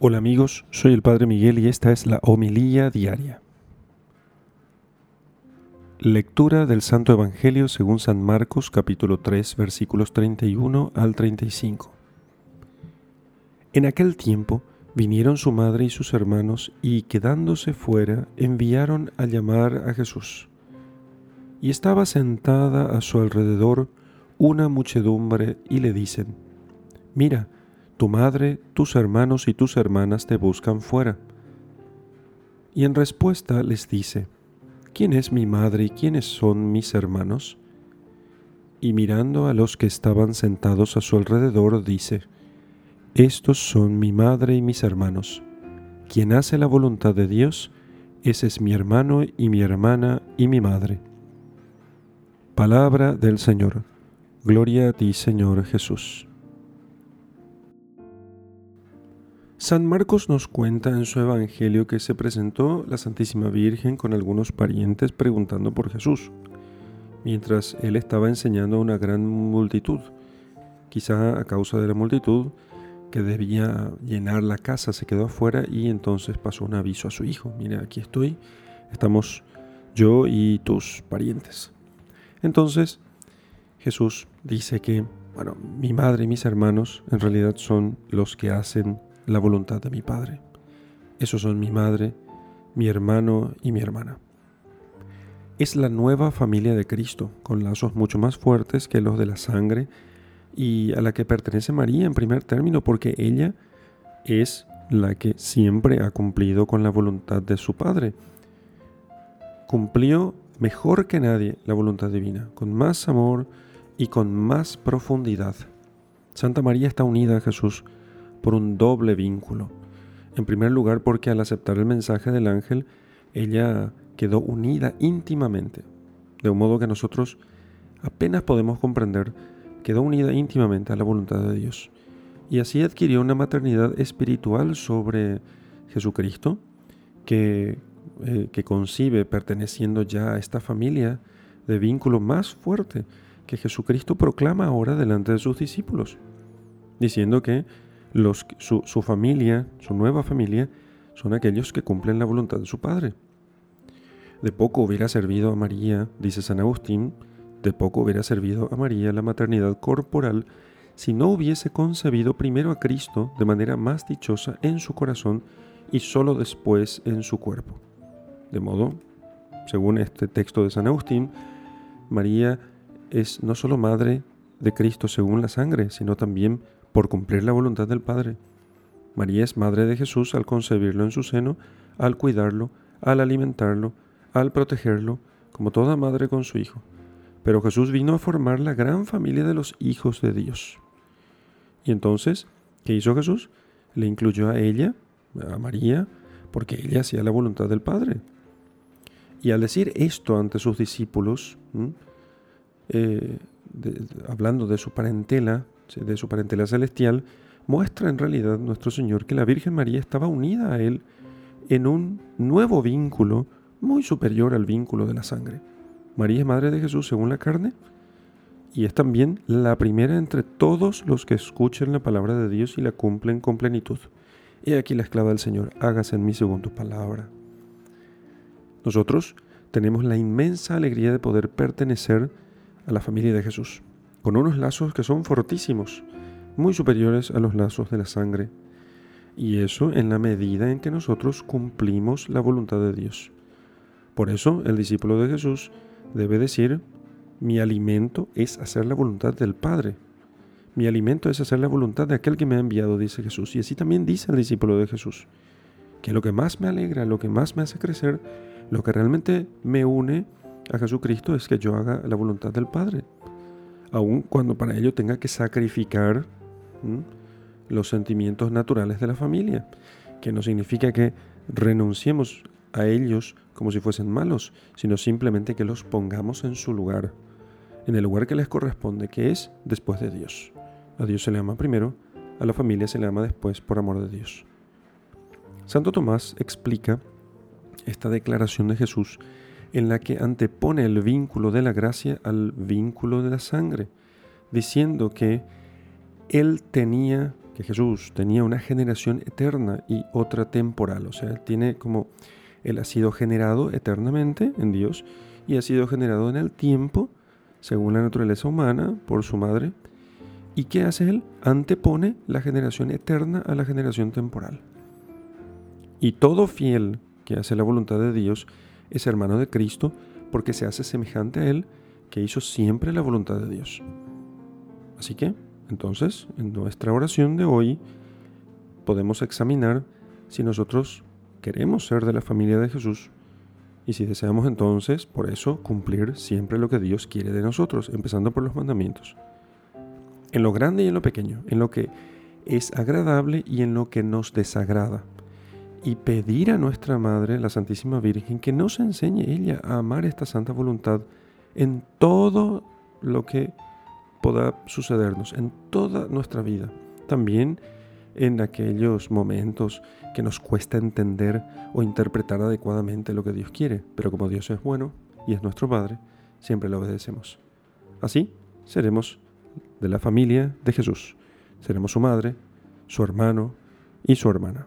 Hola amigos, soy el Padre Miguel y esta es la homilía diaria. Lectura del Santo Evangelio según San Marcos capítulo 3 versículos 31 al 35. En aquel tiempo vinieron su madre y sus hermanos y quedándose fuera enviaron a llamar a Jesús. Y estaba sentada a su alrededor una muchedumbre y le dicen, Mira, tu madre, tus hermanos y tus hermanas te buscan fuera. Y en respuesta les dice, ¿quién es mi madre y quiénes son mis hermanos? Y mirando a los que estaban sentados a su alrededor, dice, Estos son mi madre y mis hermanos. Quien hace la voluntad de Dios, ese es mi hermano y mi hermana y mi madre. Palabra del Señor. Gloria a ti, Señor Jesús. San Marcos nos cuenta en su Evangelio que se presentó la Santísima Virgen con algunos parientes preguntando por Jesús, mientras él estaba enseñando a una gran multitud. Quizá a causa de la multitud que debía llenar la casa se quedó afuera y entonces pasó un aviso a su hijo. Mira, aquí estoy, estamos yo y tus parientes. Entonces Jesús dice que, bueno, mi madre y mis hermanos en realidad son los que hacen la voluntad de mi Padre. Esos son mi madre, mi hermano y mi hermana. Es la nueva familia de Cristo, con lazos mucho más fuertes que los de la sangre y a la que pertenece María en primer término, porque ella es la que siempre ha cumplido con la voluntad de su Padre. Cumplió mejor que nadie la voluntad divina, con más amor y con más profundidad. Santa María está unida a Jesús por un doble vínculo. En primer lugar, porque al aceptar el mensaje del ángel, ella quedó unida íntimamente, de un modo que nosotros apenas podemos comprender, quedó unida íntimamente a la voluntad de Dios. Y así adquirió una maternidad espiritual sobre Jesucristo, que, eh, que concibe perteneciendo ya a esta familia de vínculo más fuerte que Jesucristo proclama ahora delante de sus discípulos, diciendo que su, familia, su nueva familia, son aquellos que cumplen la voluntad de su Padre. De poco hubiera servido a María, dice San Agustín, de poco hubiera servido a María la maternidad corporal si no hubiese concebido primero a Cristo de manera más dichosa en su corazón y sólo después en su cuerpo. De modo, según este texto de San Agustín, María es no solo madre de Cristo según la sangre, sino también por cumplir la voluntad del Padre. María es madre de Jesús al concebirlo en su seno, al cuidarlo, al alimentarlo, al protegerlo, como toda madre con su hijo. Pero Jesús vino a formar la gran familia de los hijos de Dios. Y entonces, ¿qué hizo Jesús? Le incluyó a ella, a María, porque ella hacía la voluntad del Padre. Y al decir esto ante sus discípulos, eh, hablando de su parentela, de su parentela celestial, muestra en realidad nuestro Señor que la Virgen María estaba unida a Él en un nuevo vínculo muy superior al vínculo de la sangre. María es madre de Jesús según la carne y es también la primera entre todos los que escuchen la palabra de Dios y la cumplen con plenitud. He aquí la esclava del Señor, hágase en mí según tu palabra. Nosotros tenemos la inmensa alegría de poder pertenecer a la familia de Jesús con unos lazos que son fortísimos, muy superiores a los lazos de la sangre. Y eso en la medida en que nosotros cumplimos la voluntad de Dios. Por eso el discípulo de Jesús debe decir, mi alimento es hacer la voluntad del Padre. Mi alimento es hacer la voluntad de aquel que me ha enviado, dice Jesús. Y así también dice el discípulo de Jesús, que lo que más me alegra, lo que más me hace crecer, lo que realmente me une a Jesucristo es que yo haga la voluntad del Padre aun cuando para ello tenga que sacrificar los sentimientos naturales de la familia, que no significa que renunciemos a ellos como si fuesen malos, sino simplemente que los pongamos en su lugar, en el lugar que les corresponde, que es después de Dios. A Dios se le ama primero, a la familia se le ama después por amor de Dios. Santo Tomás explica esta declaración de Jesús en la que antepone el vínculo de la gracia al vínculo de la sangre, diciendo que Él tenía que Jesús tenía una generación eterna y otra temporal. O sea, tiene como, él ha sido generado eternamente en Dios y ha sido generado en el tiempo, según la naturaleza humana, por su madre. ¿Y qué hace él? Antepone la generación eterna a la generación temporal. Y todo fiel que hace la voluntad de Dios es hermano de Cristo porque se hace semejante a Él que hizo siempre la voluntad de Dios. Así que, entonces, en nuestra oración de hoy, podemos examinar si nosotros queremos ser de la familia de Jesús y si deseamos entonces, por eso, cumplir siempre lo que Dios quiere de nosotros, empezando por los mandamientos. En lo grande y en lo pequeño, en lo que es agradable y en lo que nos desagrada y pedir a nuestra Madre, la Santísima Virgen, que nos enseñe ella a amar esta santa voluntad en todo lo que pueda sucedernos, en toda nuestra vida. También en aquellos momentos que nos cuesta entender o interpretar adecuadamente lo que Dios quiere, pero como Dios es bueno y es nuestro Padre, siempre le obedecemos. Así seremos de la familia de Jesús. Seremos su madre, su hermano y su hermana.